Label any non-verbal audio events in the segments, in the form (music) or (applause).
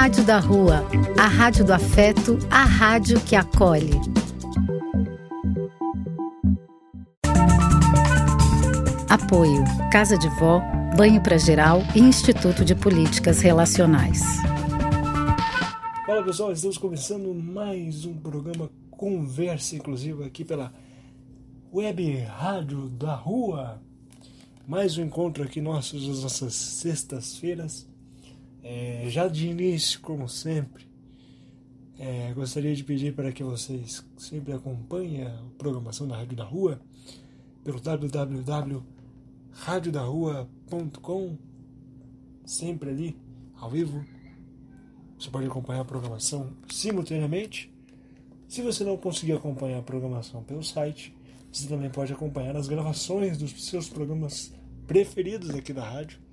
Rádio da Rua, a rádio do afeto, a rádio que acolhe. Apoio: Casa de Vó, Banho para Geral e Instituto de Políticas Relacionais. Fala pessoal, estamos começando mais um programa Conversa Inclusiva aqui pela Web Rádio da Rua. Mais um encontro aqui nosso das nossas sextas-feiras. É, já de início, como sempre, é, gostaria de pedir para que vocês sempre acompanhem a programação da Rádio da Rua pelo www.radiodarrua.com, sempre ali, ao vivo. Você pode acompanhar a programação simultaneamente. Se você não conseguir acompanhar a programação pelo site, você também pode acompanhar as gravações dos seus programas preferidos aqui da rádio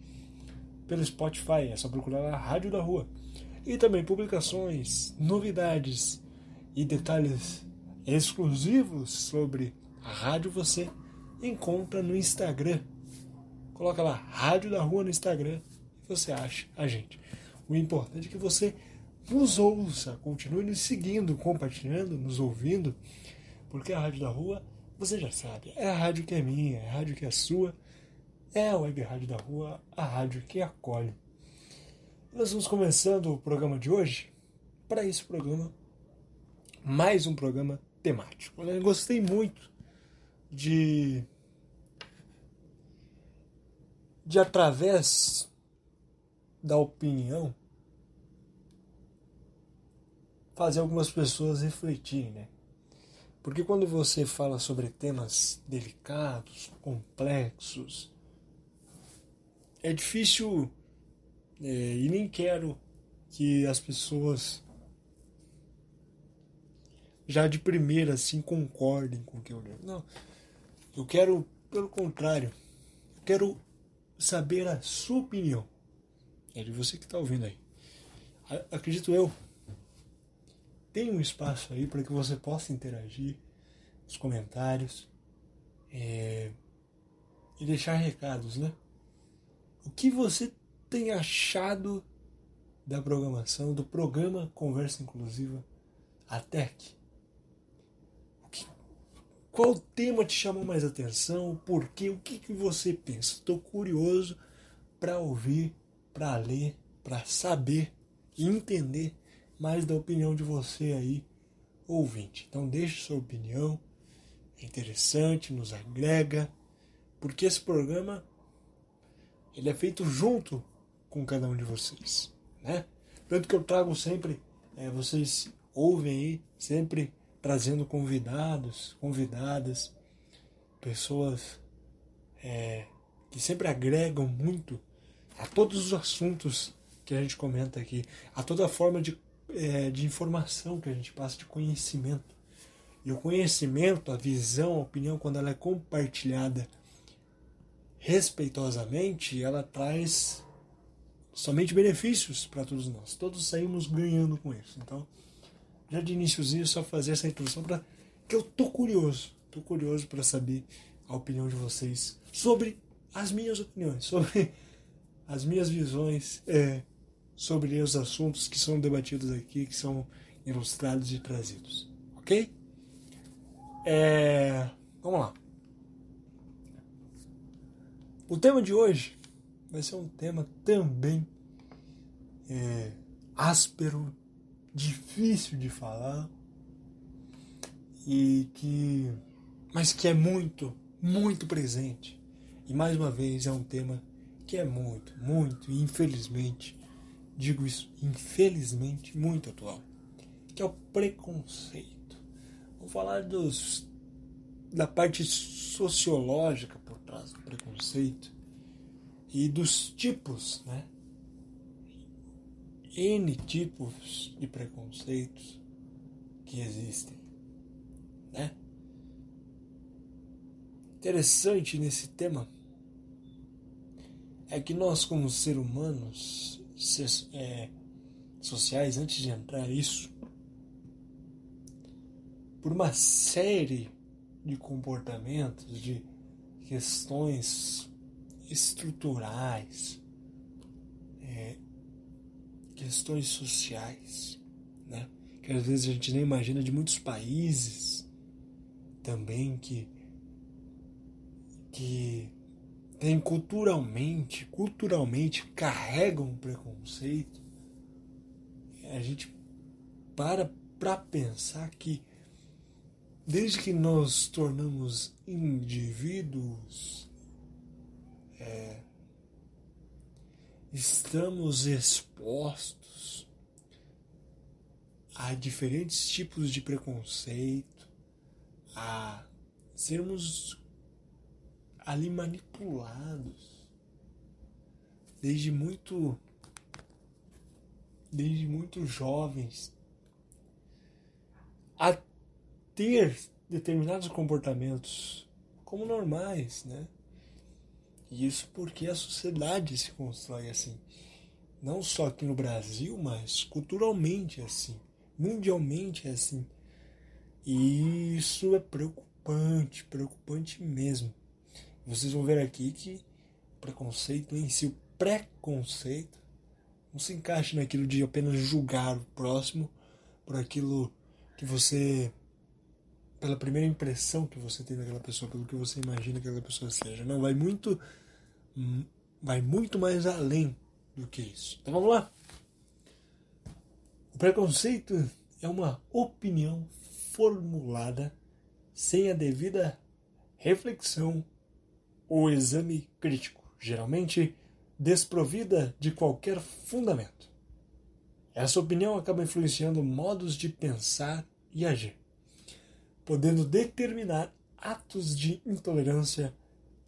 pelo Spotify, é só procurar a Rádio da Rua. E também publicações, novidades e detalhes exclusivos sobre a rádio você encontra no Instagram. Coloca lá Rádio da Rua no Instagram e você acha a gente. O importante é que você nos ouça, continue nos seguindo, compartilhando, nos ouvindo, porque a Rádio da Rua, você já sabe, é a rádio que é minha, é a rádio que é sua é a Web Rádio da Rua, a rádio que acolhe. Nós vamos começando o programa de hoje. Para esse programa, mais um programa temático. Eu gostei muito de de através da opinião fazer algumas pessoas refletirem, né? Porque quando você fala sobre temas delicados, complexos, é difícil é, e nem quero que as pessoas já de primeira assim concordem com o que eu leio. Não. Eu quero, pelo contrário, eu quero saber a sua opinião. É de você que está ouvindo aí. Acredito eu. Tem um espaço aí para que você possa interagir nos comentários é, e deixar recados, né? O que você tem achado da programação, do programa Conversa Inclusiva até aqui? Qual tema te chamou mais atenção? Por quê? O que, que você pensa? Estou curioso para ouvir, para ler, para saber e entender mais da opinião de você aí, ouvinte. Então deixe sua opinião, é interessante, nos agrega, porque esse programa ele é feito junto com cada um de vocês, né? Tanto que eu trago sempre, é, vocês ouvem aí, sempre trazendo convidados, convidadas, pessoas é, que sempre agregam muito a todos os assuntos que a gente comenta aqui, a toda forma de, é, de informação que a gente passa, de conhecimento. E o conhecimento, a visão, a opinião, quando ela é compartilhada respeitosamente, ela traz somente benefícios para todos nós. Todos saímos ganhando com isso. Então, já de iníciozinho, só fazer essa introdução para que eu tô curioso, tô curioso para saber a opinião de vocês sobre as minhas opiniões, (laughs) sobre as minhas visões, é, sobre os assuntos que são debatidos aqui, que são ilustrados e trazidos, ok? É, vamos lá. O tema de hoje vai ser um tema também é, áspero, difícil de falar e que, mas que é muito, muito presente. E mais uma vez é um tema que é muito, muito, infelizmente, digo isso, infelizmente, muito atual, que é o preconceito. Vou falar dos da parte sociológica trás do preconceito e dos tipos, né? N tipos de preconceitos que existem, né? Interessante nesse tema é que nós, como seres humanos é, sociais, antes de entrar nisso, por uma série de comportamentos, de questões estruturais, é, questões sociais, né? que às vezes a gente nem imagina de muitos países também que que tem culturalmente, culturalmente carregam preconceito. A gente para para pensar que desde que nós tornamos indivíduos é, estamos expostos a diferentes tipos de preconceito, a sermos ali manipulados. Desde muito desde muito jovens. a ter determinados comportamentos como normais, né? E isso porque a sociedade se constrói assim. Não só aqui no Brasil, mas culturalmente assim. Mundialmente é assim. E isso é preocupante, preocupante mesmo. Vocês vão ver aqui que o preconceito em si, o preconceito, não se encaixa naquilo de apenas julgar o próximo por aquilo que você pela primeira impressão que você tem daquela pessoa, pelo que você imagina que aquela pessoa seja. Não, vai muito vai muito mais além do que isso. Então vamos lá. O preconceito é uma opinião formulada sem a devida reflexão ou exame crítico, geralmente desprovida de qualquer fundamento. Essa opinião acaba influenciando modos de pensar e agir podendo determinar atos de intolerância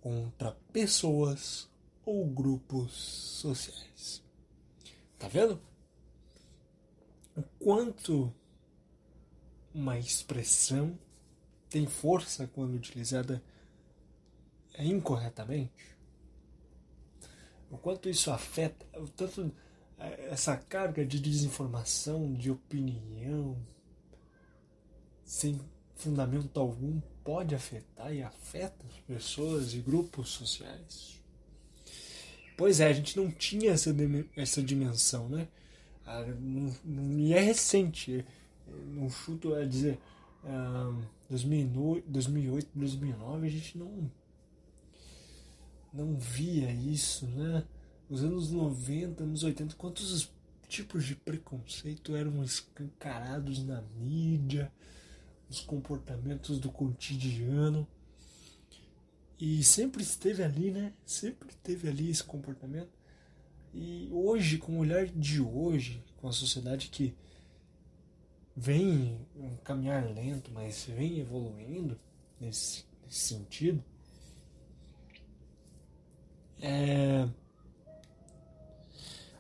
contra pessoas ou grupos sociais. Tá vendo? O quanto uma expressão tem força quando utilizada incorretamente? O quanto isso afeta, o tanto eh, essa carga de desinformação, de opinião, sem fundamento algum pode afetar e afeta as pessoas e grupos sociais? Pois é, a gente não tinha essa, essa dimensão, né? Ah, e é recente, não chuto a dizer, 2008, 2009 a gente não, não via isso, né? Nos anos 90, anos 80, quantos tipos de preconceito eram escancarados na mídia, os comportamentos do cotidiano. E sempre esteve ali, né? Sempre teve ali esse comportamento. E hoje, com o olhar de hoje, com a sociedade que vem um caminhar lento, mas vem evoluindo nesse, nesse sentido, é,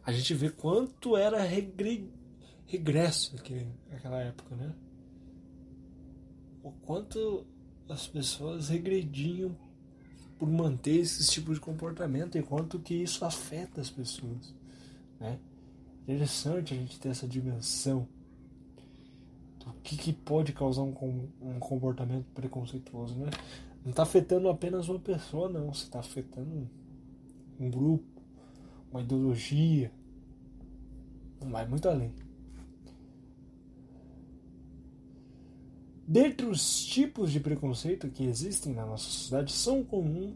a gente vê quanto era regre, regresso naquela época, né? O quanto as pessoas regrediam por manter esse tipo de comportamento e quanto que isso afeta as pessoas, né? Interessante a gente ter essa dimensão do que, que pode causar um, um comportamento preconceituoso, né? Não está afetando apenas uma pessoa, não. Você está afetando um, grupo, uma ideologia. Vai muito além. Dentre os tipos de preconceito que existem na nossa sociedade, são comuns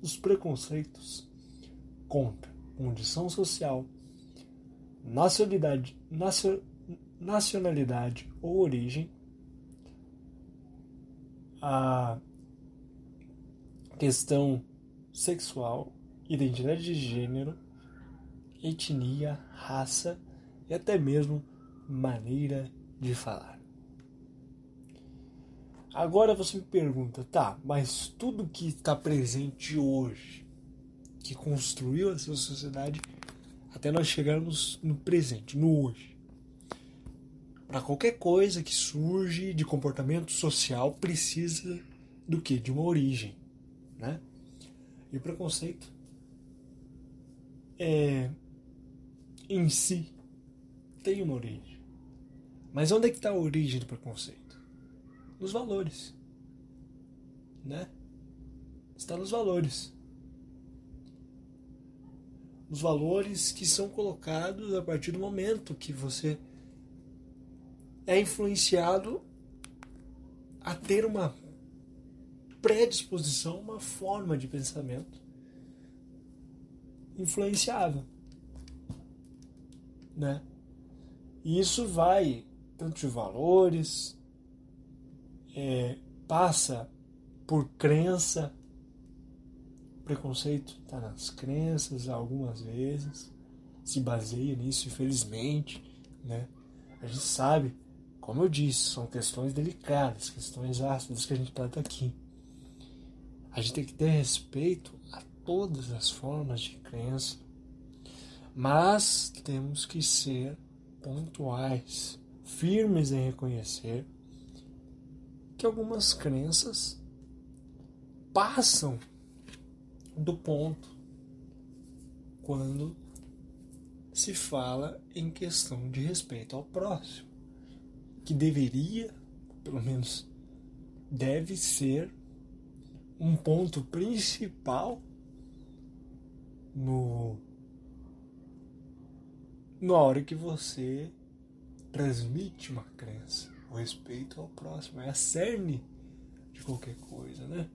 os preconceitos contra condição social, nacionalidade, nacionalidade ou origem, a questão sexual, identidade de gênero, etnia, raça e até mesmo maneira de falar. Agora você me pergunta, tá, mas tudo que está presente hoje, que construiu essa sociedade, até nós chegarmos no presente, no hoje. Para qualquer coisa que surge de comportamento social, precisa do que? De uma origem, né? E o preconceito é em si tem uma origem. Mas onde é que está a origem do preconceito? Nos valores. Né? Está nos valores. os valores que são colocados a partir do momento que você é influenciado a ter uma predisposição, uma forma de pensamento influenciável, né? E isso vai tanto de valores, é, passa por crença, preconceito está nas crenças algumas vezes, se baseia nisso, infelizmente, né? A gente sabe, como eu disse, são questões delicadas, questões ácidas que a gente trata aqui. A gente tem que ter respeito a todas as formas de crença, mas temos que ser pontuais, firmes em reconhecer que algumas crenças passam do ponto quando se fala em questão de respeito ao próximo, que deveria, pelo menos deve ser, um ponto principal no na hora que você transmite uma crença, o respeito ao próximo, é a cerne de qualquer coisa, né?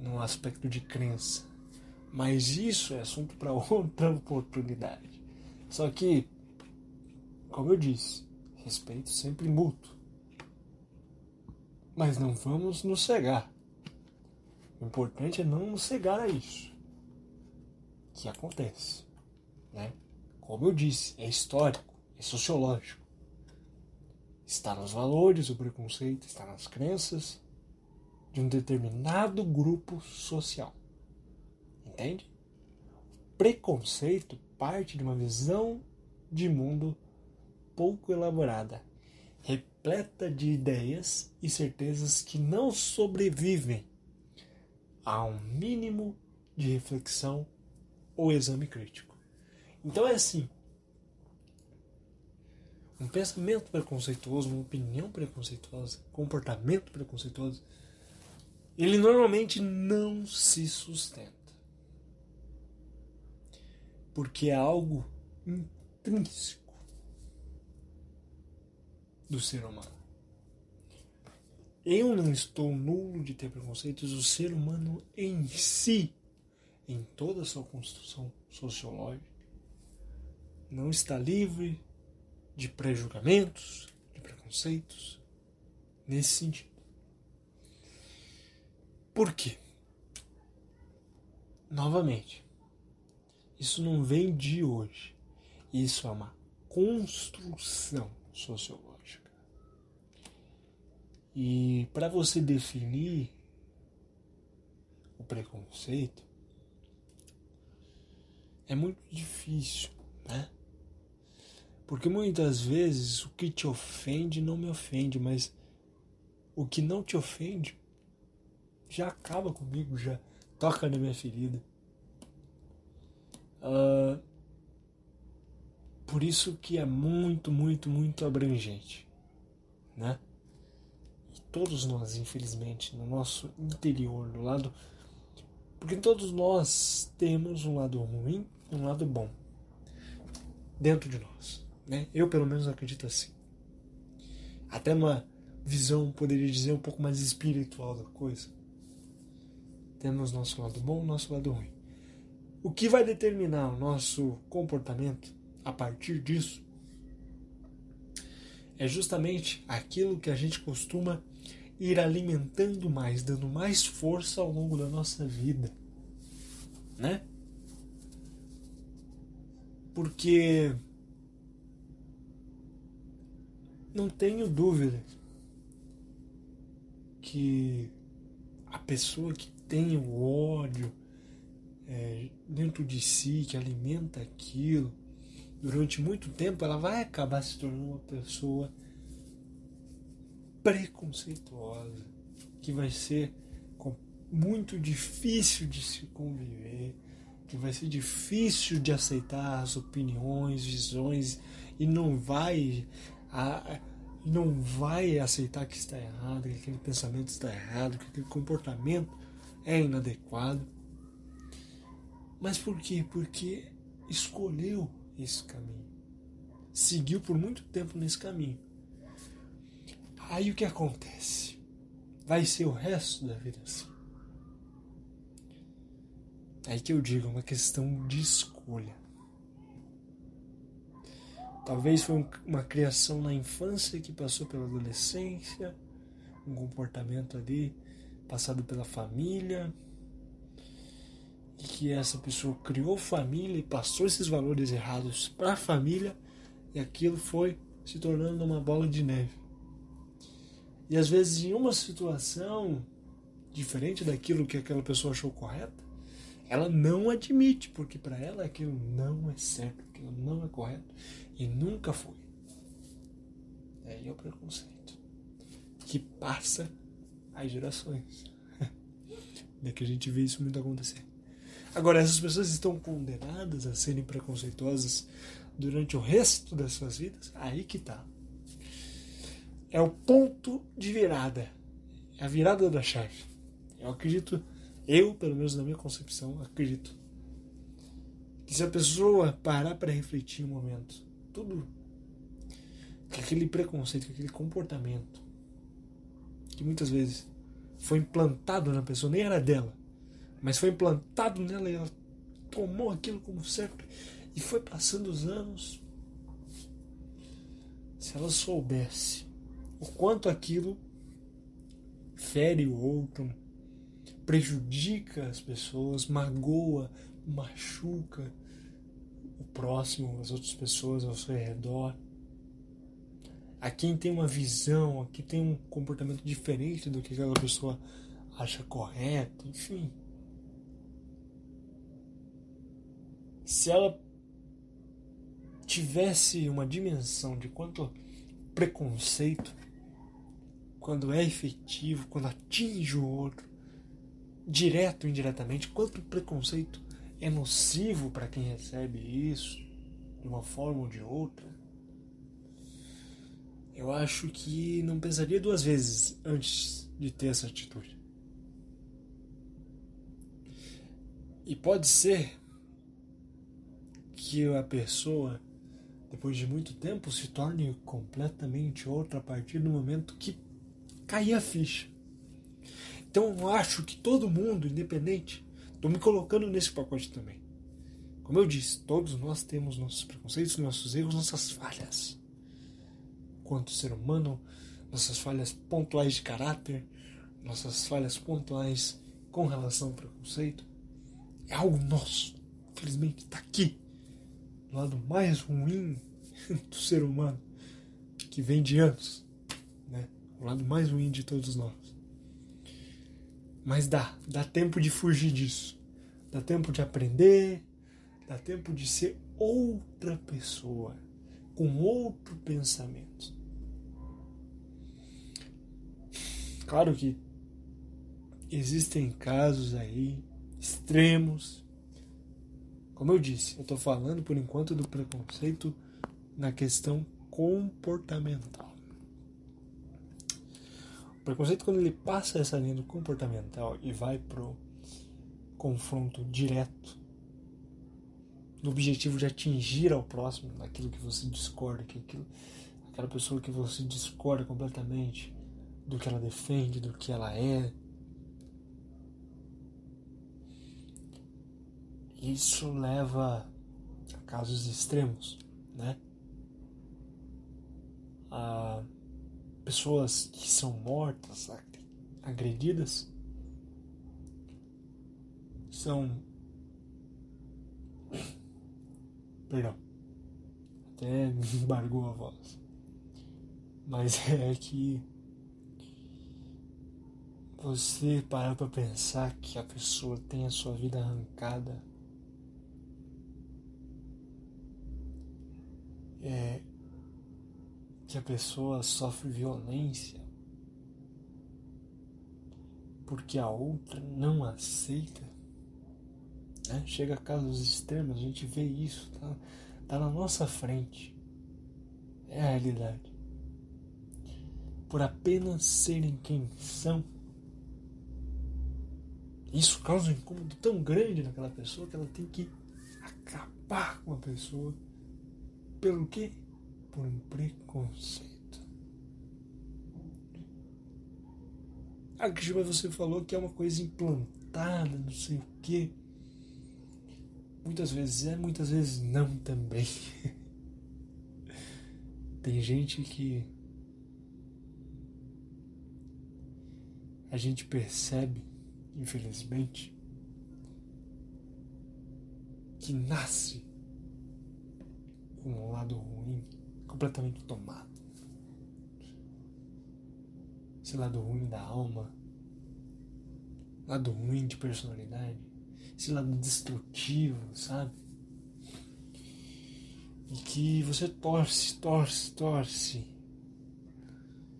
no aspecto de crença. Mas isso é assunto para (laughs) outra oportunidade. Só que, como eu disse, respeito sempre mútuo. Mas não vamos nos cegar. O importante é não nos cegar a isso. Que acontece. Né? Como eu disse, é histórico, é sociológico. Está nos valores, o preconceito está nas crenças, de um determinado grupo social. Entende? Preconceito parte de uma visão de mundo pouco elaborada, repleta de ideias e certezas que não sobrevivem a um mínimo de reflexão ou exame crítico. Então é assim: um pensamento preconceituoso, uma opinião preconceituosa, comportamento preconceituoso ele normalmente não se sustenta. Porque é algo intrínseco do ser humano. Eu não estou nulo de ter preconceitos, o ser humano em si, em toda a sua construção sociológica, não está livre de prejulgamentos, de preconceitos, nesse sentido. Por quê? Novamente, isso não vem de hoje. Isso é uma construção sociológica. E para você definir o preconceito, é muito difícil, né? Porque muitas vezes o que te ofende não me ofende, mas o que não te ofende já acaba comigo, já toca na minha ferida. Uh, por isso que é muito, muito, muito abrangente, né? E todos nós, infelizmente, no nosso interior, no lado, porque todos nós temos um lado ruim, um lado bom dentro de nós, né? Eu pelo menos acredito assim. Até numa visão, poderia dizer, um pouco mais espiritual da coisa. Temos nosso lado bom nosso lado ruim. O que vai determinar o nosso comportamento a partir disso é justamente aquilo que a gente costuma ir alimentando mais, dando mais força ao longo da nossa vida, né? Porque não tenho dúvida que a pessoa que tem o ódio é, dentro de si, que alimenta aquilo, durante muito tempo ela vai acabar se tornando uma pessoa preconceituosa, que vai ser muito difícil de se conviver, que vai ser difícil de aceitar as opiniões, visões e não vai a, não vai aceitar que está errado, que aquele pensamento está errado, que aquele comportamento é inadequado. Mas por quê? Porque escolheu esse caminho. Seguiu por muito tempo nesse caminho. Aí o que acontece? Vai ser o resto da vida assim. Aí que eu digo, é uma questão de escolha. Talvez foi uma criação na infância que passou pela adolescência, um comportamento ali passado pela família, e que essa pessoa criou família e passou esses valores errados para a família, e aquilo foi se tornando uma bola de neve. E às vezes, em uma situação diferente daquilo que aquela pessoa achou correta, ela não admite, porque para ela aquilo não é certo, aquilo não é correto e nunca foi. Aí é o preconceito que passa as gerações. (laughs) é a gente vê isso muito acontecer. Agora, essas pessoas estão condenadas a serem preconceituosas durante o resto das suas vidas? Aí que tá. É o ponto de virada. É a virada da chave. Eu acredito, eu, pelo menos na minha concepção, acredito que se a pessoa parar para refletir um momento, tudo que aquele preconceito, que aquele comportamento que muitas vezes foi implantado na pessoa, nem era dela, mas foi implantado nela e ela tomou aquilo como certo e foi passando os anos. Se ela soubesse o quanto aquilo fere o outro, prejudica as pessoas, magoa, machuca o próximo, as outras pessoas ao seu redor. A quem tem uma visão, a quem tem um comportamento diferente do que aquela pessoa acha correto, enfim. se ela tivesse uma dimensão de quanto preconceito, quando é efetivo, quando atinge o outro, direto ou indiretamente, quanto preconceito é nocivo para quem recebe isso, de uma forma ou de outra, eu acho que não pensaria duas vezes antes de ter essa atitude. E pode ser que a pessoa, depois de muito tempo, se torne completamente outra a partir do momento que cair a ficha. Então eu acho que todo mundo, independente, estou me colocando nesse pacote também. Como eu disse, todos nós temos nossos preconceitos, nossos erros, nossas falhas. Quanto ser humano, nossas falhas pontuais de caráter, nossas falhas pontuais com relação ao preconceito. É algo nosso. Infelizmente está aqui o lado mais ruim (laughs) do ser humano, que vem de anos, né? o lado mais ruim de todos nós. Mas dá, dá tempo de fugir disso, dá tempo de aprender, dá tempo de ser outra pessoa, com outro pensamento. Claro que existem casos aí extremos como eu disse, eu estou falando por enquanto do preconceito na questão comportamental. Preconceito, quando ele passa essa linha do comportamental e vai pro confronto direto, no objetivo de atingir ao próximo, naquilo que você discorda, que aquilo, aquela pessoa que você discorda completamente do que ela defende, do que ela é, isso leva a casos extremos, né? A pessoas que são mortas, agredidas, são. Perdão, até (laughs) me embargou a voz. Mas (laughs) é que você parar para pensar que a pessoa tem a sua vida arrancada é, que a pessoa sofre violência porque a outra não aceita. Né? Chega a casos extremos, a gente vê isso, tá, tá na nossa frente. É a realidade. Por apenas serem quem são, Isso causa um incômodo tão grande naquela pessoa que ela tem que acabar com a pessoa. Pelo quê? Por um preconceito. Ah, que você falou que é uma coisa implantada, não sei o quê. Muitas vezes é, muitas vezes não também. (laughs) Tem gente que a gente percebe, infelizmente, que nasce com um lado ruim completamente tomado. Esse lado ruim da alma, lado ruim de personalidade, esse lado destrutivo, sabe? E que você torce, torce, torce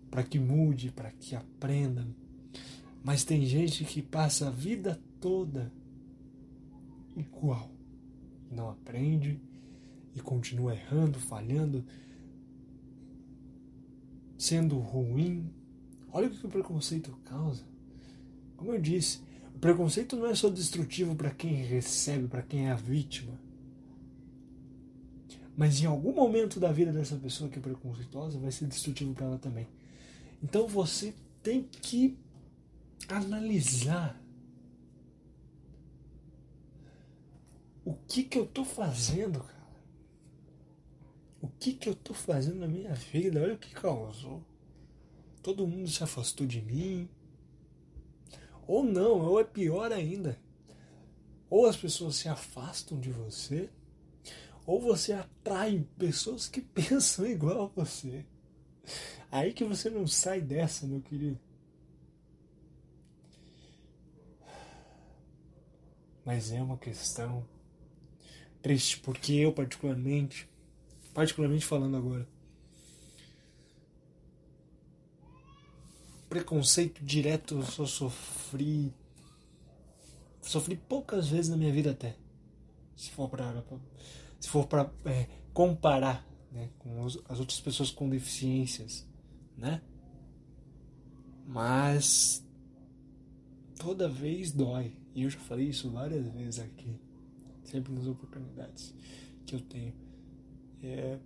para que mude, para que aprenda. Mas tem gente que passa a vida toda igual, não aprende e continua errando, falhando, sendo ruim. Olha o que o preconceito causa. Como eu disse, o preconceito não é só destrutivo para quem recebe, para quem é a vítima. Mas em algum momento da vida dessa pessoa que é preconceituosa vai ser destrutivo para ela também. Então você tem que analisar o que que eu tô fazendo, cara. O que que eu tô fazendo na minha vida? Olha o que causou. Todo mundo se afastou de mim. Ou não, ou é pior ainda. Ou as pessoas se afastam de você, ou você atrai pessoas que (laughs) pensam igual a você. Aí que você não sai dessa, meu querido. Mas é uma questão triste, porque eu particularmente, particularmente falando agora, preconceito direto eu só sofri sofri poucas vezes na minha vida até. Se for para se for para é, comparar né, com as outras pessoas com deficiências né? Mas toda vez dói. E eu já falei isso várias vezes aqui. Sempre nas oportunidades que eu tenho é,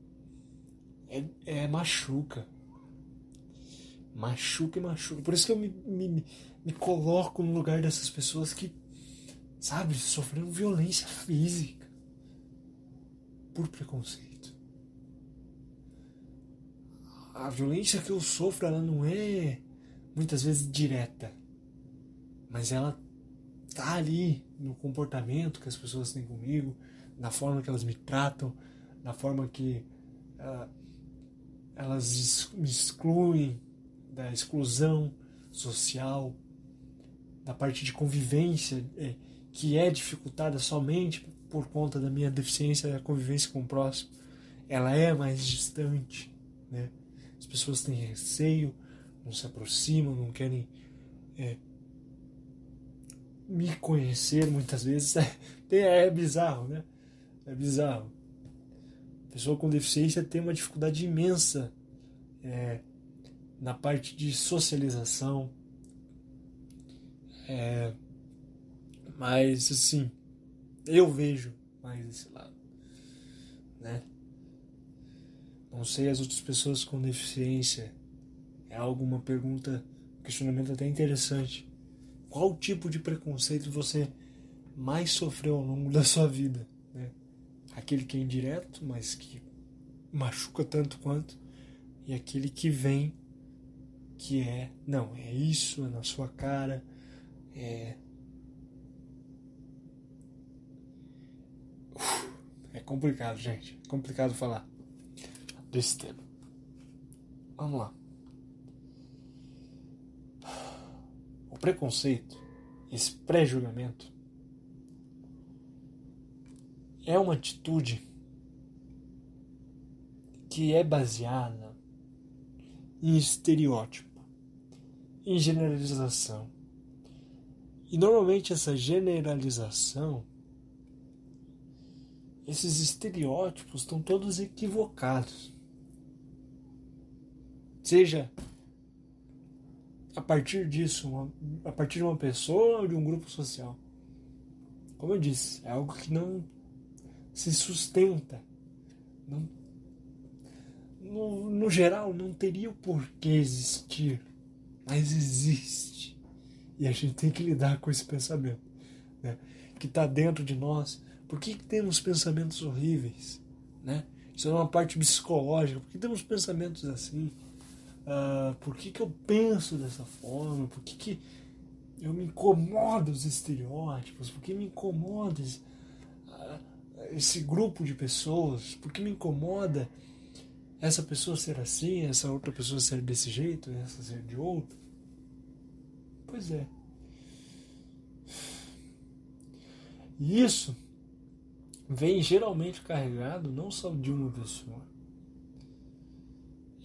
é, é machuca machuca e machuca. Por isso que eu me, me, me coloco no lugar dessas pessoas que, sabe, sofreram violência física por preconceito. A violência que eu sofro, ela não é muitas vezes direta, mas ela tá ali no comportamento que as pessoas têm comigo, na forma que elas me tratam, na forma que uh, elas me excluem, da exclusão social, da parte de convivência, é, que é dificultada somente por conta da minha deficiência da convivência com o próximo, ela é mais distante. Né? As pessoas têm receio, não se aproximam, não querem é, me conhecer muitas vezes. (laughs) É, é bizarro, né? É bizarro. Pessoa com deficiência tem uma dificuldade imensa é, na parte de socialização. É, mas assim, eu vejo mais esse lado, né? Não sei as outras pessoas com deficiência. É alguma pergunta, questionamento até interessante. Qual tipo de preconceito você mais sofreu ao longo da sua vida? Aquele que é indireto, mas que machuca tanto quanto, e aquele que vem que é, não, é isso, é na sua cara, é. é complicado, gente. É complicado falar desse tema. Vamos lá. O preconceito, esse pré-julgamento, é uma atitude que é baseada em estereótipo, em generalização. E normalmente essa generalização, esses estereótipos estão todos equivocados. Seja a partir disso, uma, a partir de uma pessoa ou de um grupo social. Como eu disse, é algo que não se sustenta. Não, no, no geral, não teria o porquê existir, mas existe. E a gente tem que lidar com esse pensamento né? que está dentro de nós. Por que, que temos pensamentos horríveis? Né? Isso é uma parte psicológica. Por que temos pensamentos assim? Uh, por que, que eu penso dessa forma? Por que, que eu me incomodo os estereótipos? Por que me incomoda esse, esse grupo de pessoas? Por que me incomoda essa pessoa ser assim, essa outra pessoa ser desse jeito, essa ser de outro? Pois é. E isso vem geralmente carregado não só de uma pessoa,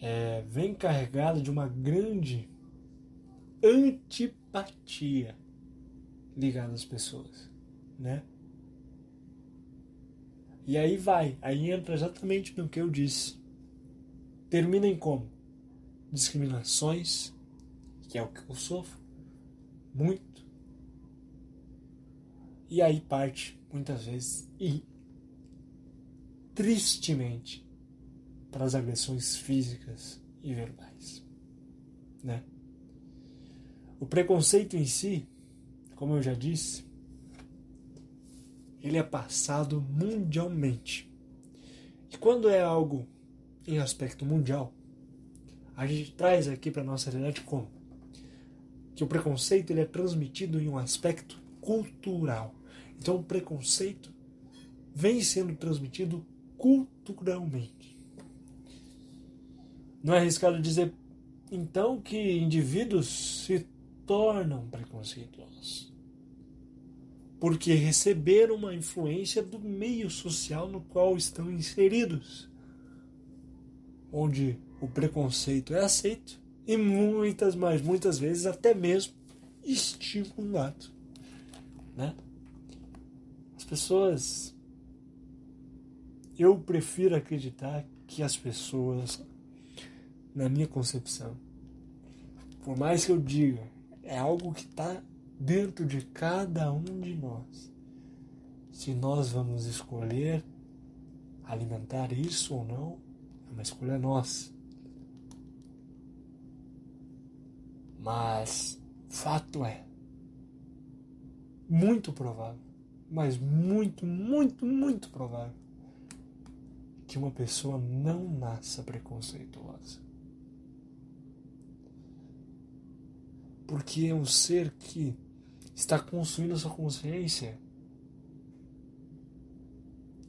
é, vem carregado de uma grande antipatia ligada às pessoas, né? E aí vai, aí entra exatamente no que eu disse. Termina em como? Discriminações, que é o que eu sofro, muito. E aí parte, muitas vezes, e tristemente, para as agressões físicas e verbais. Né? O preconceito em si, como eu já disse, ele é passado mundialmente. E quando é algo em aspecto mundial, a gente traz aqui para nossa realidade como que o preconceito ele é transmitido em um aspecto cultural. Então o preconceito vem sendo transmitido culturalmente. Não é arriscado dizer então que indivíduos se tornam preconceituosos porque receberam uma influência do meio social no qual estão inseridos, onde o preconceito é aceito e muitas, mas muitas vezes até mesmo estimulado, né? As pessoas eu prefiro acreditar que as pessoas, na minha concepção, por mais que eu diga, é algo que está dentro de cada um de nós. Se nós vamos escolher alimentar isso ou não, é uma escolha nossa. Mas fato é, muito provável, mas muito, muito, muito provável, que uma pessoa não nasça preconceituosa. Porque é um ser que está consumindo a sua consciência.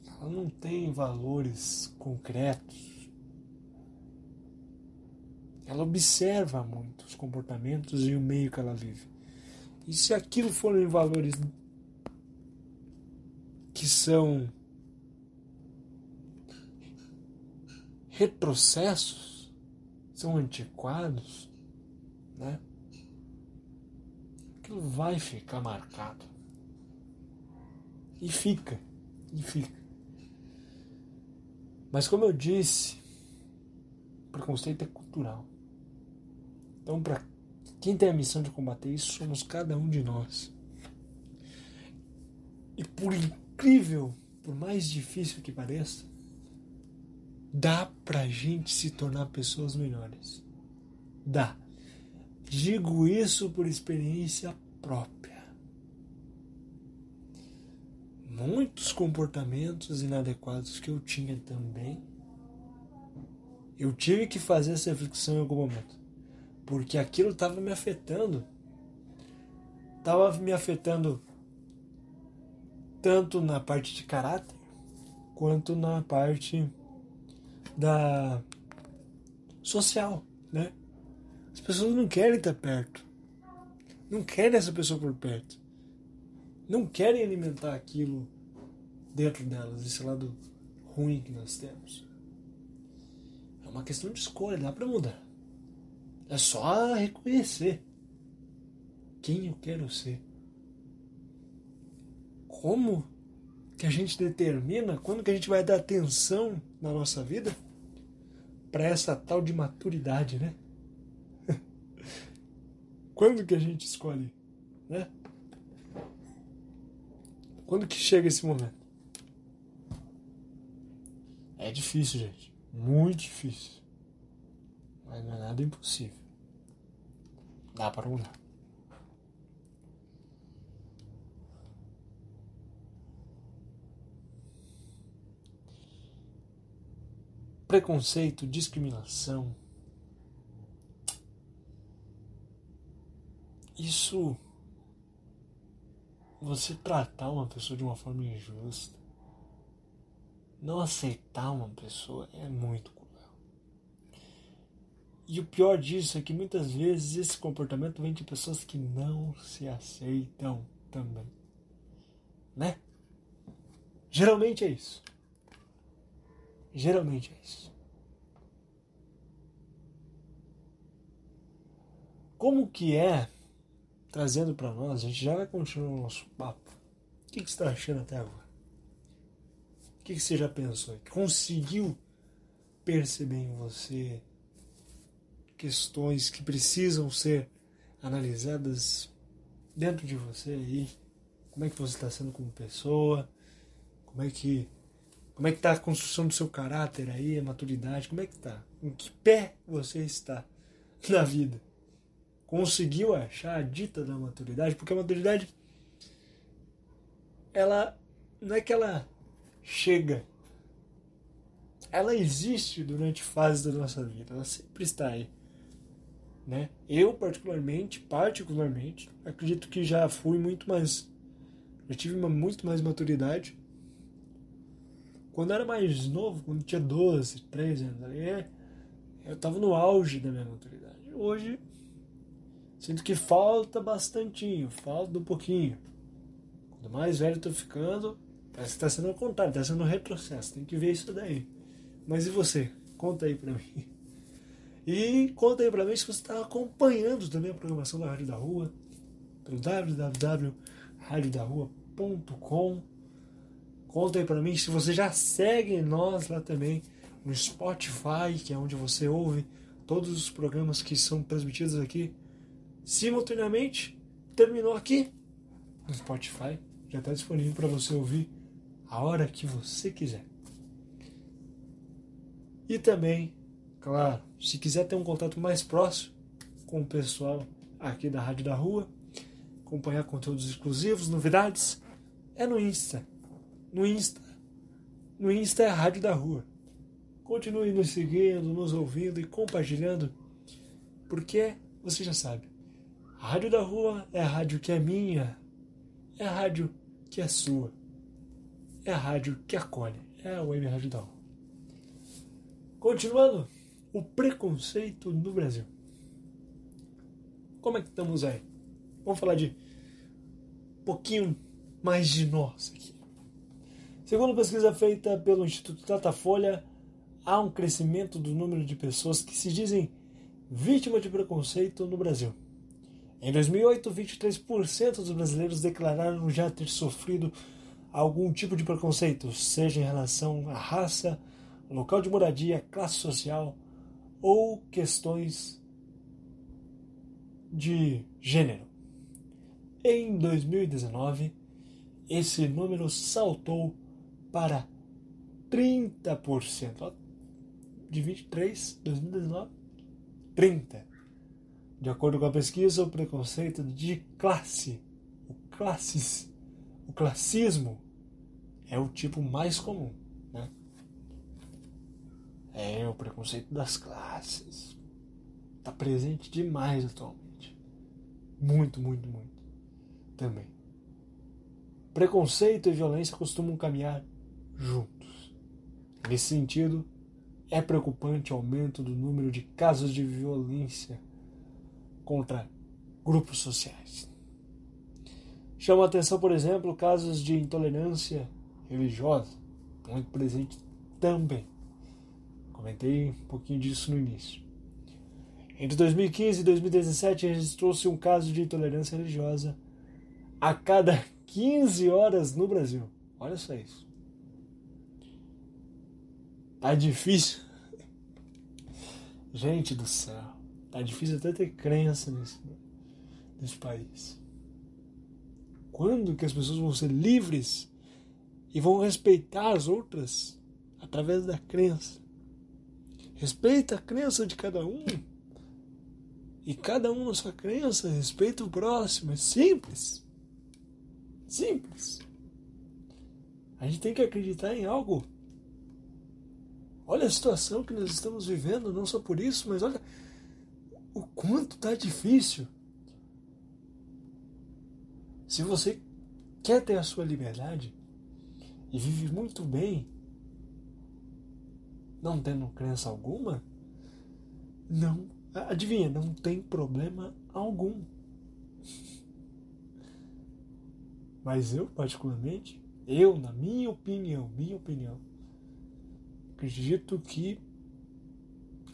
Ela não tem valores concretos. Ela observa muito os comportamentos e o meio que ela vive. E se aquilo forem valores que são retrocessos, são antiquados, né? Aquilo vai ficar marcado. E fica, e fica. Mas como eu disse, preconceito é cultural. Então, para quem tem a missão de combater isso, somos cada um de nós. E por incrível, por mais difícil que pareça, Dá pra gente se tornar pessoas melhores. Dá. Digo isso por experiência própria. Muitos comportamentos inadequados que eu tinha também. Eu tive que fazer essa reflexão em algum momento. Porque aquilo estava me afetando. Estava me afetando tanto na parte de caráter quanto na parte da social, né? As pessoas não querem estar perto. Não querem essa pessoa por perto. Não querem alimentar aquilo dentro delas, esse lado ruim que nós temos. É uma questão de escolha, dá para mudar. É só reconhecer quem eu quero ser. Como que a gente determina quando que a gente vai dar atenção na nossa vida para essa tal de maturidade, né? Quando que a gente escolhe, né? Quando que chega esse momento? É difícil, gente. Muito difícil. Mas não é nada impossível. Dá para mudar. Preconceito, discriminação. Isso. Você tratar uma pessoa de uma forma injusta. Não aceitar uma pessoa é muito cruel. E o pior disso é que muitas vezes esse comportamento vem de pessoas que não se aceitam também. Né? Geralmente é isso. Geralmente é isso. Como que é, trazendo para nós, a gente já vai continuar o nosso papo. O que, que você está achando até agora? O que, que você já pensou? Conseguiu perceber em você questões que precisam ser analisadas dentro de você aí? Como é que você está sendo como pessoa? Como é que como é que está a construção do seu caráter aí, a maturidade? Como é que está? Em que pé você está na vida? Conseguiu achar a dita da maturidade? Porque a maturidade, ela não é que ela chega, ela existe durante fases da nossa vida. Ela sempre está aí, né? Eu particularmente, particularmente, acredito que já fui muito mais, já tive uma muito mais maturidade quando era mais novo, quando tinha 12, 13 anos, ali, eu estava no auge da minha maturidade. Hoje, sinto que falta bastantinho, falta um pouquinho. Quanto mais velho eu tô ficando, parece que tá sendo o contrário, tá sendo um retrocesso. Tem que ver isso daí. Mas e você? Conta aí pra mim. E conta aí pra mim se você está acompanhando também a programação da Rádio da Rua, pelo www.radiodarrua.com Conta aí para mim se você já segue nós lá também no Spotify, que é onde você ouve todos os programas que são transmitidos aqui simultaneamente. Terminou aqui no Spotify, já está disponível para você ouvir a hora que você quiser. E também, claro, se quiser ter um contato mais próximo com o pessoal aqui da Rádio da Rua, acompanhar conteúdos exclusivos, novidades, é no Insta no Insta. No Insta é Rádio da Rua. Continue nos seguindo, nos ouvindo e compartilhando, porque você já sabe, a Rádio da Rua é a rádio que é minha, é a rádio que é sua, é a rádio que acolhe, é a Web Rádio da Rua. Continuando, o preconceito no Brasil. Como é que estamos aí? Vamos falar de um pouquinho mais de nós aqui. Segundo pesquisa feita pelo Instituto Datafolha, há um crescimento do número de pessoas que se dizem vítimas de preconceito no Brasil. Em 2008, 23% dos brasileiros declararam já ter sofrido algum tipo de preconceito, seja em relação à raça, local de moradia, classe social ou questões de gênero. Em 2019, esse número saltou para 30%. De 23, 2019, 30. De acordo com a pesquisa, o preconceito de classe, o classes, o classismo é o tipo mais comum, né? É o preconceito das classes. Está presente demais atualmente. Muito, muito, muito. Também. Preconceito e violência costumam caminhar juntos. Nesse sentido, é preocupante o aumento do número de casos de violência contra grupos sociais. Chama atenção, por exemplo, casos de intolerância religiosa, muito presente também. Comentei um pouquinho disso no início. Entre 2015 e 2017 registrou-se um caso de intolerância religiosa a cada 15 horas no Brasil. Olha só isso. Tá difícil. Gente do céu. Tá difícil até ter crença nisso. desse país? Quando que as pessoas vão ser livres e vão respeitar as outras através da crença? Respeita a crença de cada um. E cada um na sua crença respeita o próximo. É simples. Simples. A gente tem que acreditar em algo. Olha a situação que nós estamos vivendo, não só por isso, mas olha o quanto está difícil. Se você quer ter a sua liberdade e vive muito bem, não tendo crença alguma, não, adivinha, não tem problema algum. Mas eu, particularmente, eu, na minha opinião, minha opinião, acredito que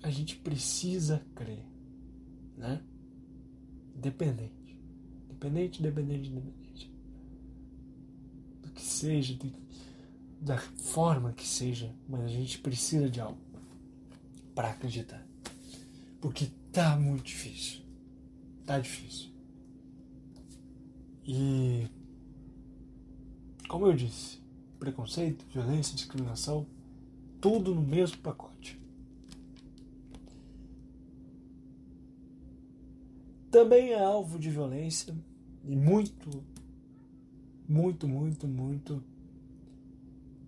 a gente precisa crer, né? Independente. Independente, independente, independente. Do que seja, da forma que seja, mas a gente precisa de algo para acreditar. Porque tá muito difícil. Tá difícil. E como eu disse, preconceito, violência, discriminação, tudo no mesmo pacote. Também é alvo de violência e muito, muito, muito, muito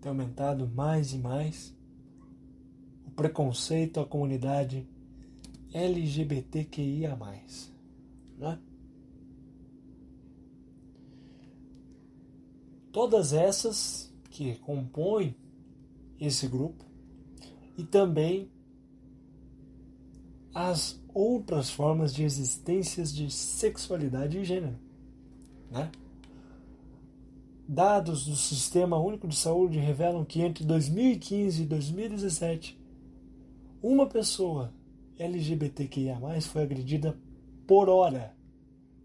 tem aumentado mais e mais o preconceito à comunidade LGBTQIA. Né? Todas essas que compõem esse grupo e também as outras formas de existências de sexualidade e gênero né? Dados do Sistema Único de Saúde revelam que entre 2015 e 2017, uma pessoa LGBTQIA foi agredida por hora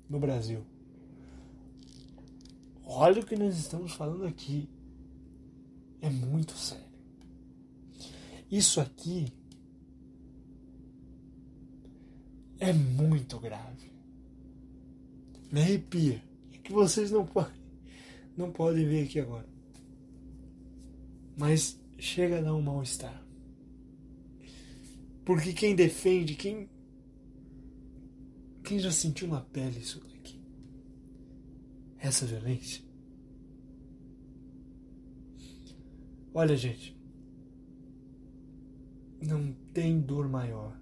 no Brasil. Olha o que nós estamos falando aqui. É muito sério. Isso aqui é muito grave. Me arrepia que vocês não podem, não podem ver aqui agora. Mas chega a dar um mal-estar. Porque quem defende, quem. Quem já sentiu na pele isso daqui? Essa violência? Olha, gente. Não tem dor maior.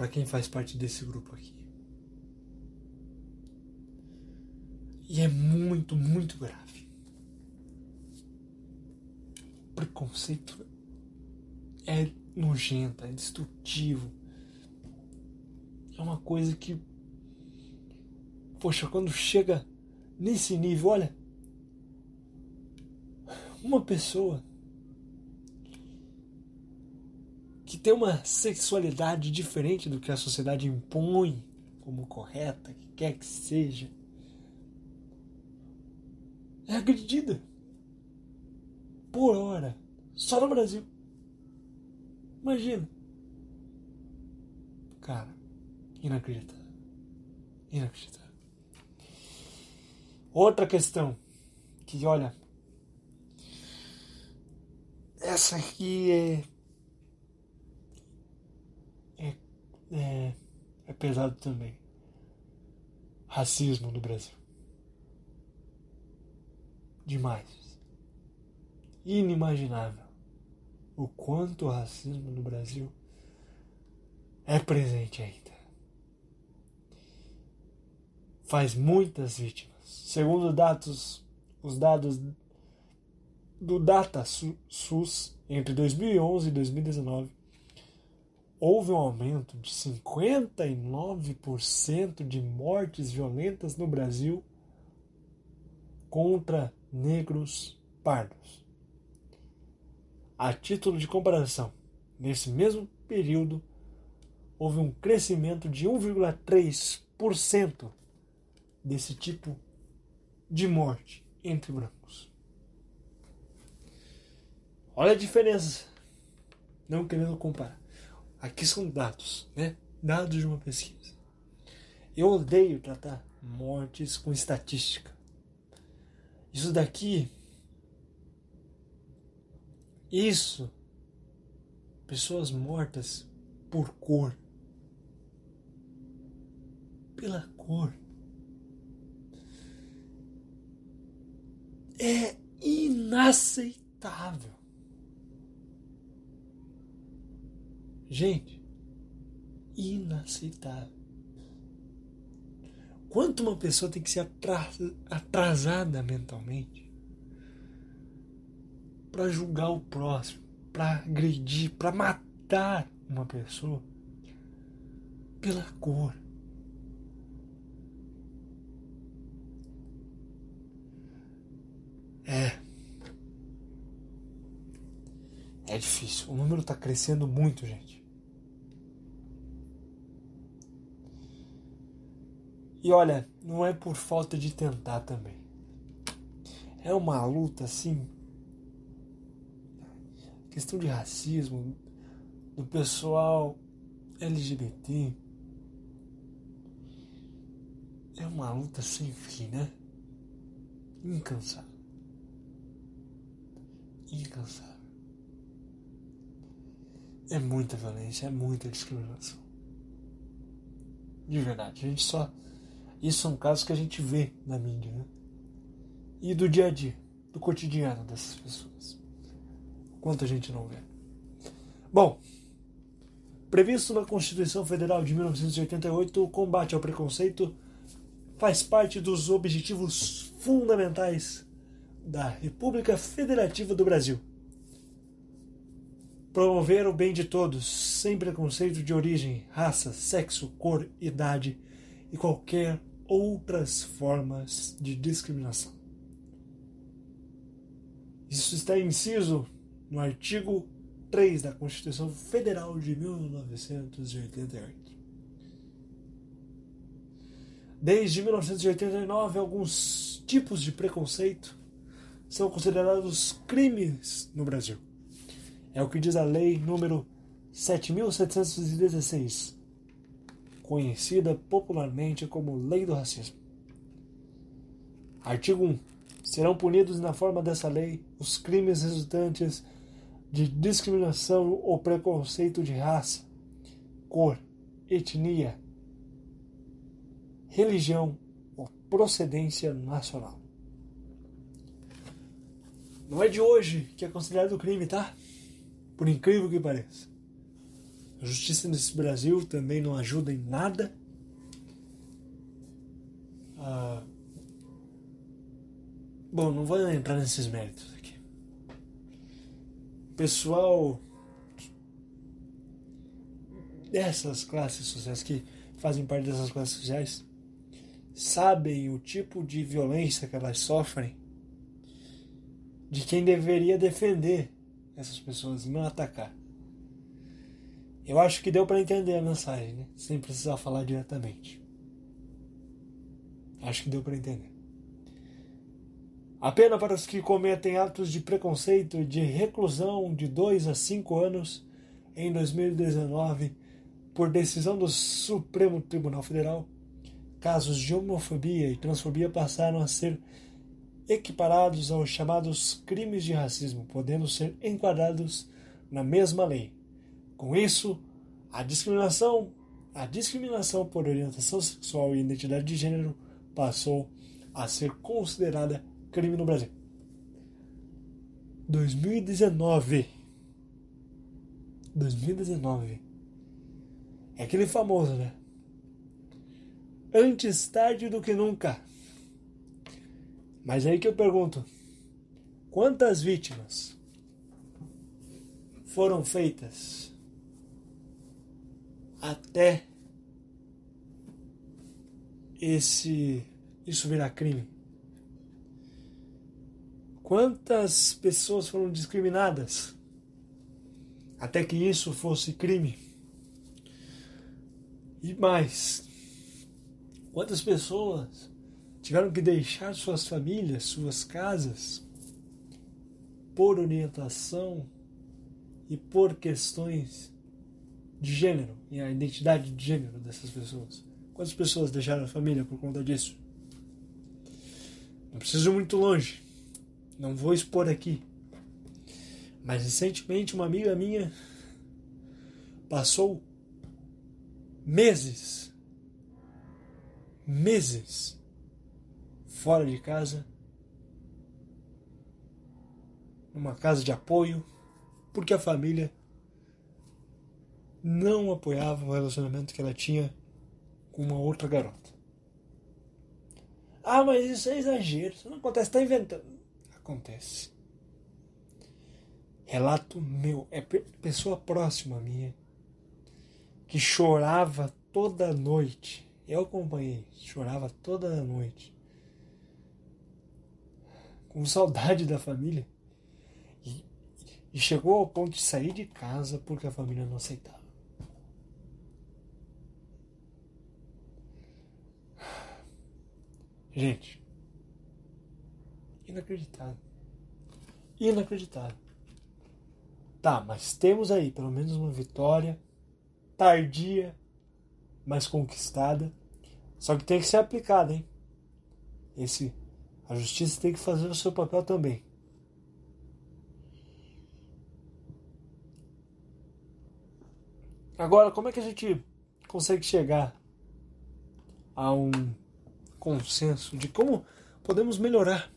Para quem faz parte desse grupo aqui. E é muito, muito grave. O preconceito é nojento, é destrutivo. É uma coisa que. Poxa, quando chega nesse nível, olha. Uma pessoa que tem uma sexualidade diferente do que a sociedade impõe como correta, que quer que seja é agredida por hora, só no Brasil. Imagina. Cara, inacreditável. Inacreditável. Outra questão que, olha, essa aqui é, é, é pesado também. Racismo no Brasil demais. Inimaginável o quanto o racismo no Brasil é presente ainda. Faz muitas vítimas. Segundo dados, os dados do Data SUS entre 2011 e 2019, houve um aumento de 59% de mortes violentas no Brasil contra negros pardos. A título de comparação, nesse mesmo período, houve um crescimento de 1,3% desse tipo de morte entre brancos. Olha a diferença. Não querendo comparar. Aqui são dados, né? Dados de uma pesquisa. Eu odeio tratar mortes com estatística. Isso daqui. Isso. Pessoas mortas por cor. Pela cor. É inaceitável. Gente, inaceitável. Quanto uma pessoa tem que ser atrasada mentalmente para julgar o próximo, para agredir, para matar uma pessoa pela cor. É. É difícil. O número está crescendo muito, gente. E olha, não é por falta de tentar também. É uma luta assim. Questão de racismo, do pessoal LGBT. É uma luta sem fim, né? Incansável. Incansável. É muita violência, é muita discriminação. De verdade, a gente só isso são casos que a gente vê na mídia, né? E do dia a dia, do cotidiano dessas pessoas. Quanto a gente não vê. Bom, previsto na Constituição Federal de 1988, o combate ao preconceito faz parte dos objetivos fundamentais da República Federativa do Brasil. Promover o bem de todos, sem preconceito de origem, raça, sexo, cor, idade e qualquer outras formas de discriminação. Isso está inciso no artigo 3 da Constituição Federal de 1988. Desde 1989, alguns tipos de preconceito são considerados crimes no Brasil. É o que diz a lei número 7716 conhecida popularmente como Lei do Racismo. Artigo 1. Serão punidos na forma dessa lei os crimes resultantes de discriminação ou preconceito de raça, cor, etnia, religião ou procedência nacional. Não é de hoje que é considerado crime, tá? Por incrível que pareça. A justiça nesse Brasil também não ajuda em nada. Ah, bom, não vou entrar nesses méritos aqui. Pessoal dessas classes sociais que fazem parte dessas classes sociais sabem o tipo de violência que elas sofrem de quem deveria defender essas pessoas e não atacar. Eu acho que deu para entender a mensagem, né? sem precisar falar diretamente. Acho que deu para entender. A pena para os que cometem atos de preconceito de reclusão de 2 a 5 anos em 2019, por decisão do Supremo Tribunal Federal, casos de homofobia e transfobia passaram a ser equiparados aos chamados crimes de racismo, podendo ser enquadrados na mesma lei. Com isso, a discriminação, a discriminação por orientação sexual e identidade de gênero passou a ser considerada crime no Brasil. 2019. 2019. É aquele famoso, né? Antes tarde do que nunca. Mas aí que eu pergunto: quantas vítimas foram feitas até esse isso virar crime? Quantas pessoas foram discriminadas até que isso fosse crime? E mais, quantas pessoas tiveram que deixar suas famílias, suas casas, por orientação e por questões de gênero e a identidade de gênero dessas pessoas. Quantas pessoas deixaram a família por conta disso? Não preciso ir muito longe. Não vou expor aqui. Mas recentemente uma amiga minha passou meses, meses fora de casa, numa casa de apoio, porque a família não apoiava o relacionamento que ela tinha com uma outra garota. Ah, mas isso é exagero, isso não acontece, está inventando. Acontece. Relato meu, é pessoa próxima minha que chorava toda noite. Eu acompanhei, chorava toda noite. Com saudade da família. E, e chegou ao ponto de sair de casa porque a família não aceitava. Gente, inacreditável. Inacreditável. Tá, mas temos aí pelo menos uma vitória tardia, mas conquistada. Só que tem que ser aplicada, hein? Esse, a justiça tem que fazer o seu papel também. Agora, como é que a gente consegue chegar a um consenso de como podemos melhorar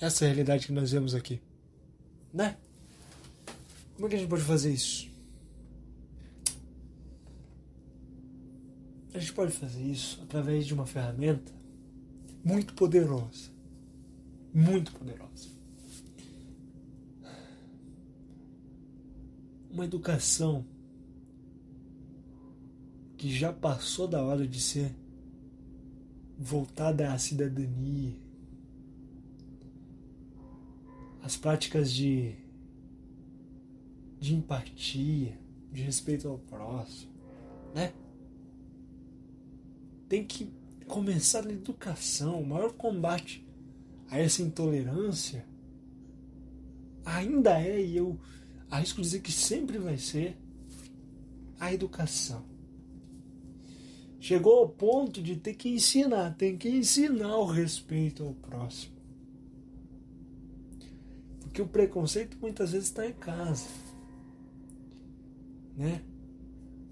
essa realidade que nós vemos aqui? Né? Como é que a gente pode fazer isso? A gente pode fazer isso através de uma ferramenta muito poderosa. Muito poderosa. Uma educação que já passou da hora de ser voltada à cidadania, às práticas de, de empatia, de respeito ao próximo, né? tem que começar na educação. O maior combate a essa intolerância ainda é, e eu arrisco dizer que sempre vai ser, a educação. Chegou ao ponto de ter que ensinar, tem que ensinar o respeito ao próximo. Porque o preconceito muitas vezes está em casa. Né?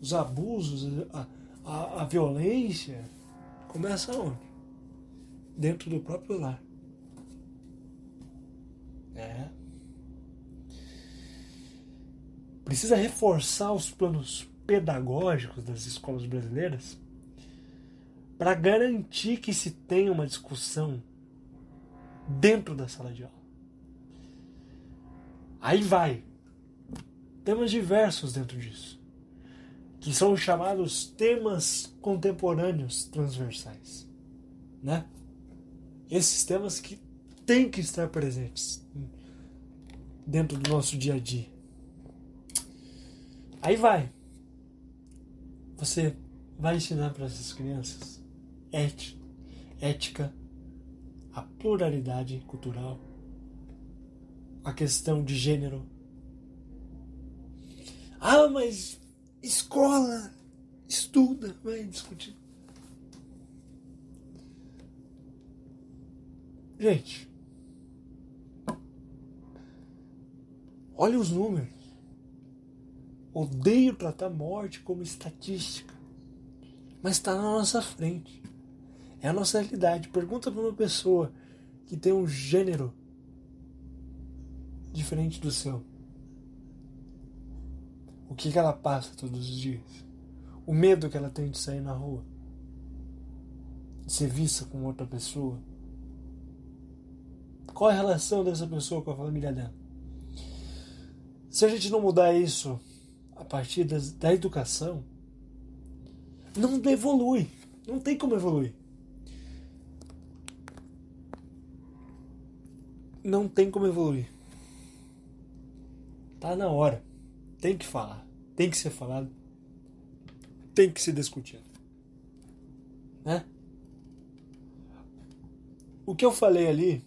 Os abusos, a, a, a violência começa onde? Dentro do próprio lar. É. Precisa reforçar os planos pedagógicos das escolas brasileiras para garantir que se tenha uma discussão dentro da sala de aula. Aí vai. Temas diversos dentro disso que são os chamados temas contemporâneos transversais, né? Esses temas que têm que estar presentes dentro do nosso dia a dia. Aí vai. Você vai ensinar para essas crianças ética, a pluralidade cultural, a questão de gênero. Ah, mas escola, estuda, vai discutir. Gente, olha os números. Odeio tratar morte como estatística, mas está na nossa frente. É a nossa realidade. Pergunta para uma pessoa que tem um gênero diferente do seu. O que, que ela passa todos os dias? O medo que ela tem de sair na rua? De ser vista com outra pessoa? Qual a relação dessa pessoa com a família dela? Se a gente não mudar isso a partir das, da educação, não evolui. Não tem como evoluir. Não tem como evoluir. Tá na hora. Tem que falar. Tem que ser falado. Tem que ser discutido. Né? O que eu falei ali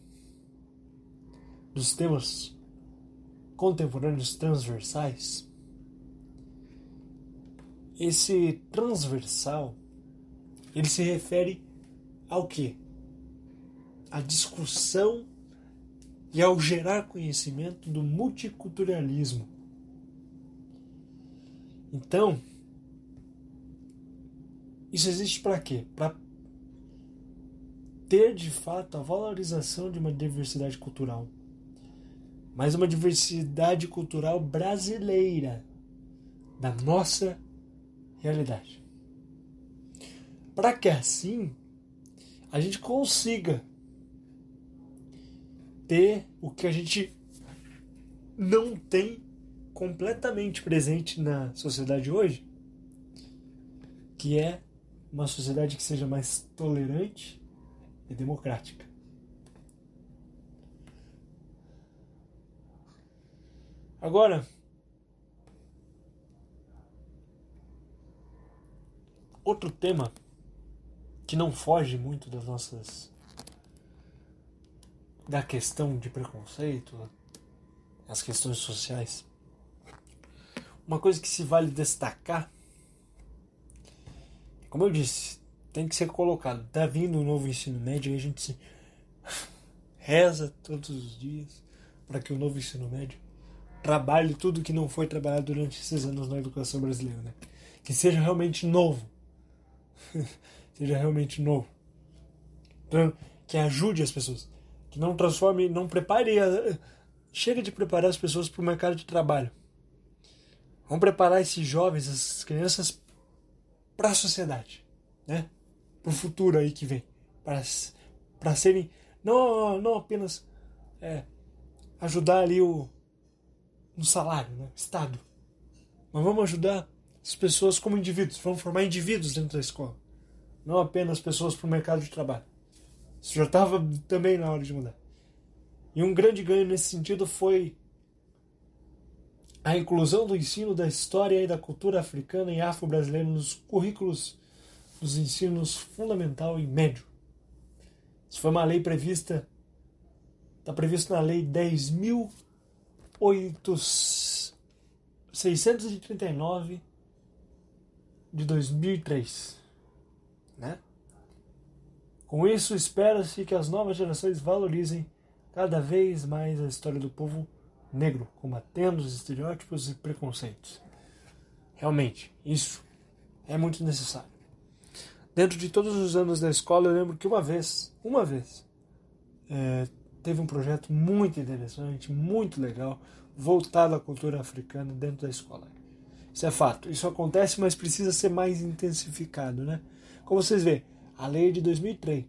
dos temas contemporâneos transversais esse transversal, ele se refere ao quê? A discussão e ao gerar conhecimento do multiculturalismo. Então, isso existe para quê? Para ter de fato a valorização de uma diversidade cultural. Mas uma diversidade cultural brasileira, da nossa realidade. Para que assim a gente consiga ter o que a gente não tem completamente presente na sociedade hoje, que é uma sociedade que seja mais tolerante e democrática. Agora, outro tema que não foge muito das nossas da questão de preconceito, as questões sociais. Uma coisa que se vale destacar, como eu disse, tem que ser colocado. Tá vindo um novo ensino médio e a gente se (laughs) reza todos os dias para que o novo ensino médio trabalhe tudo que não foi trabalhado durante esses anos na educação brasileira, né? Que seja realmente novo. (laughs) seja realmente novo. Então, que ajude as pessoas que não transforme, não prepare. A, chega de preparar as pessoas para o mercado de trabalho. Vamos preparar esses jovens, essas crianças para a sociedade, né? Para o futuro aí que vem, para para serem não não apenas é, ajudar ali o no salário, né? Estado, mas vamos ajudar as pessoas como indivíduos, vamos formar indivíduos dentro da escola, não apenas pessoas para o mercado de trabalho. Isso já estava também na hora de mudar. E um grande ganho nesse sentido foi a inclusão do ensino da história e da cultura africana e afro-brasileira nos currículos dos ensinos fundamental e médio. Isso foi uma lei prevista, está previsto na Lei 10.639 de 2003. Né? Com isso, espera-se que as novas gerações valorizem cada vez mais a história do povo negro, combatendo os estereótipos e preconceitos. Realmente, isso é muito necessário. Dentro de todos os anos da escola, eu lembro que uma vez, uma vez, é, teve um projeto muito interessante, muito legal, voltado à cultura africana dentro da escola. Isso é fato. Isso acontece, mas precisa ser mais intensificado, né? Como vocês veem, a lei de 2003,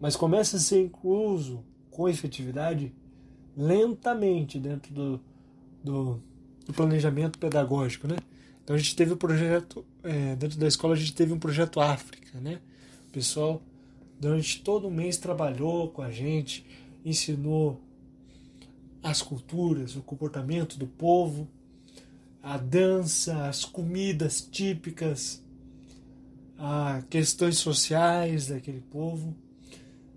mas começa a ser incluso com efetividade lentamente dentro do, do, do planejamento pedagógico, né? Então a gente teve o um projeto, é, dentro da escola a gente teve um projeto África, né? O pessoal durante todo o mês trabalhou com a gente, ensinou as culturas, o comportamento do povo, a dança, as comidas típicas, a questões sociais daquele povo.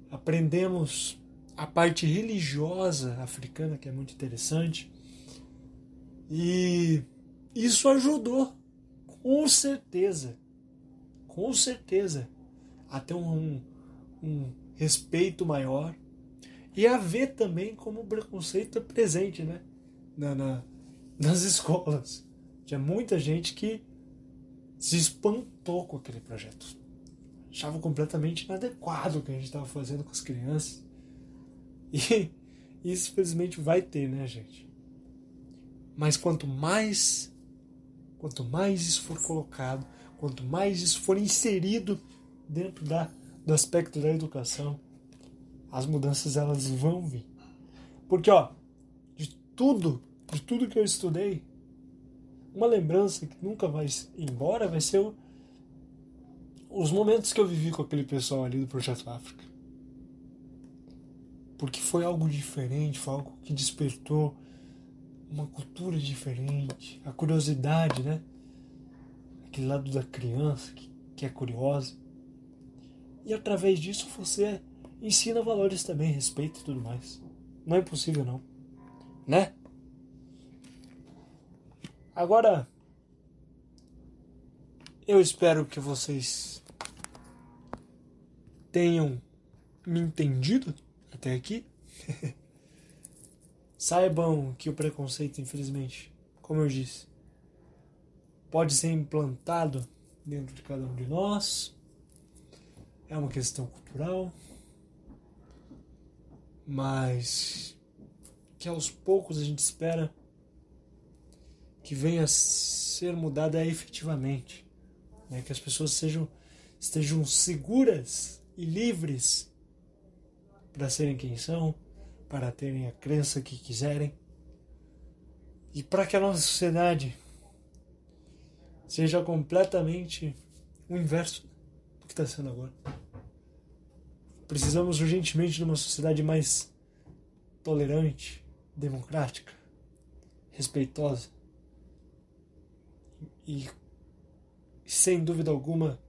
Aprendemos a parte religiosa africana, que é muito interessante. E isso ajudou, com certeza, com certeza, a ter um, um respeito maior e a ver também como o preconceito é presente né? na, na nas (laughs) escolas. Tinha muita gente que se espantou com aquele projeto. Achava completamente inadequado o que a gente estava fazendo com as crianças. (laughs) E isso, infelizmente, vai ter, né, gente? Mas quanto mais, quanto mais isso for colocado, quanto mais isso for inserido dentro da, do aspecto da educação, as mudanças elas vão vir. Porque, ó, de tudo, de tudo que eu estudei, uma lembrança que nunca vai embora vai ser o, os momentos que eu vivi com aquele pessoal ali do Projeto África. Porque foi algo diferente, foi algo que despertou uma cultura diferente, a curiosidade, né? Aquele lado da criança que, que é curiosa. E através disso você ensina valores também, respeito e tudo mais. Não é impossível não, né? Agora, eu espero que vocês tenham me entendido até aqui. (laughs) Saibam que o preconceito, infelizmente, como eu disse, pode ser implantado dentro de cada um de nós. É uma questão cultural. Mas que aos poucos a gente espera que venha a ser mudada efetivamente né? que as pessoas sejam, estejam seguras e livres para serem quem são, para terem a crença que quiserem e para que a nossa sociedade seja completamente o inverso do que está sendo agora. Precisamos urgentemente de uma sociedade mais tolerante, democrática, respeitosa e sem dúvida alguma,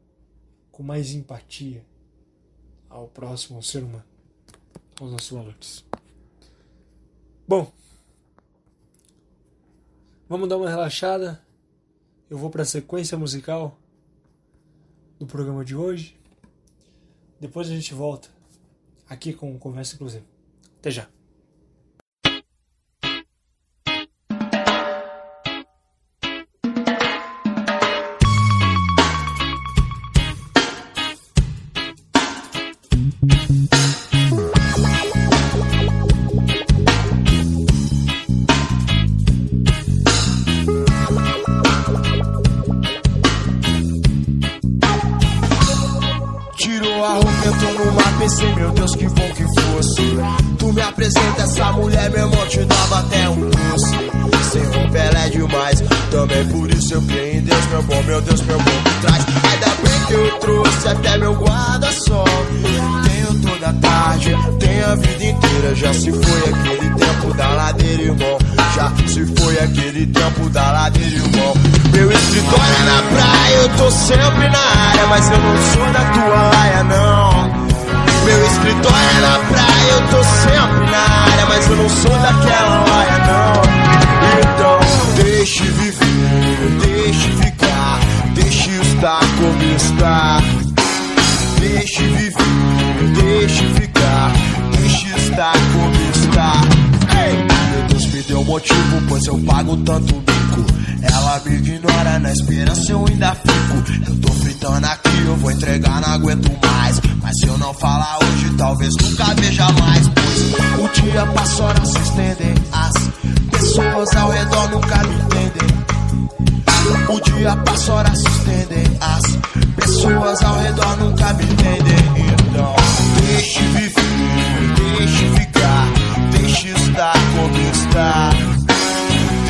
com mais empatia ao próximo, ao ser humano, aos nossos valores. Bom, vamos dar uma relaxada. Eu vou para a sequência musical do programa de hoje. Depois a gente volta aqui com Conversa Inclusive. Até já! sempre na área, mas eu não sou da tua laia, não. Meu escritório é na praia, eu tô sempre na área, mas eu não sou daquela laia, não. Então, deixe viver, deixe ficar, deixe estar como está. Deixe viver, deixe ficar, deixe estar como está. Hey! me deu motivo, pois eu pago tanto bico. Ela me ignora, na esperança eu ainda fico. Eu tô fritando aqui, eu vou entregar, não aguento mais. Mas se eu não falar hoje, talvez nunca veja mais. Pois o dia passa, a se estender. As pessoas ao redor nunca me entendem. O dia passa, a se estender. As pessoas ao redor nunca me entendem. Então, deixe viver, deixe ficar, deixe estar.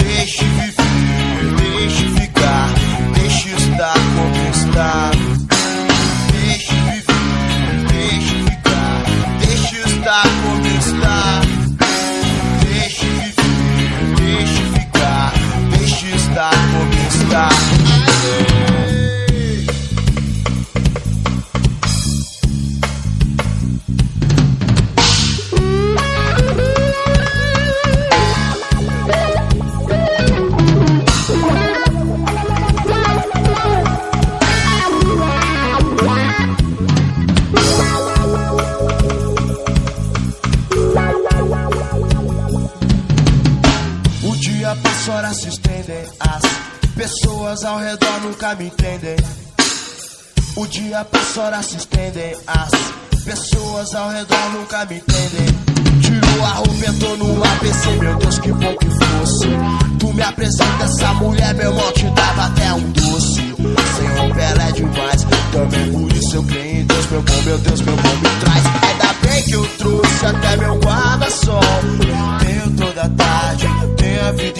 Deixe viver, deixe ficar, deixe estar como está. pessoas ao redor nunca me entendem. O dia passa, horas se estendem. As pessoas ao redor nunca me entendem. Tirou a roupa, entrou no ABC. meu Deus, que bom que fosse. Tu me apresenta essa mulher, meu irmão, te dava até um doce. Sem roupa ela é demais, também por isso eu creio em Deus, meu bom, meu Deus, meu bom me traz. Ainda bem que eu trouxe até meu guarda-sol. Tenho toda a tarde, tenho a vida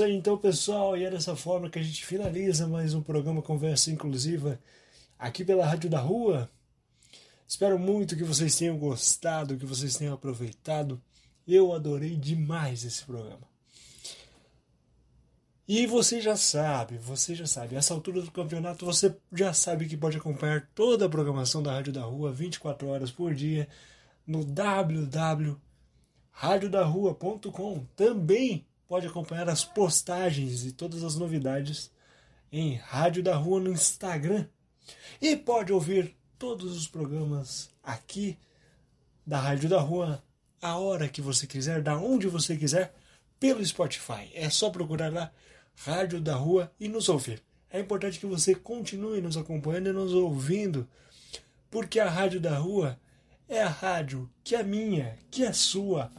Isso aí então, pessoal, e é dessa forma que a gente finaliza mais um programa Conversa Inclusiva aqui pela Rádio da Rua. Espero muito que vocês tenham gostado, que vocês tenham aproveitado. Eu adorei demais esse programa. E você já sabe, você já sabe, essa altura do campeonato você já sabe que pode acompanhar toda a programação da Rádio da Rua 24 horas por dia no www.radiodarrua.com. Também pode acompanhar as postagens e todas as novidades em Rádio da Rua no Instagram. E pode ouvir todos os programas aqui da Rádio da Rua a hora que você quiser, da onde você quiser, pelo Spotify. É só procurar lá Rádio da Rua e nos ouvir. É importante que você continue nos acompanhando e nos ouvindo, porque a Rádio da Rua é a rádio que é minha, que é sua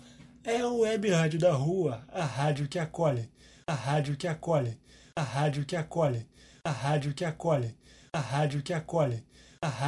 é a web rádio da rua, a rádio que acolhe, a rádio que acolhe, a rádio que acolhe, a rádio que acolhe, a rádio que acolhe, a rádio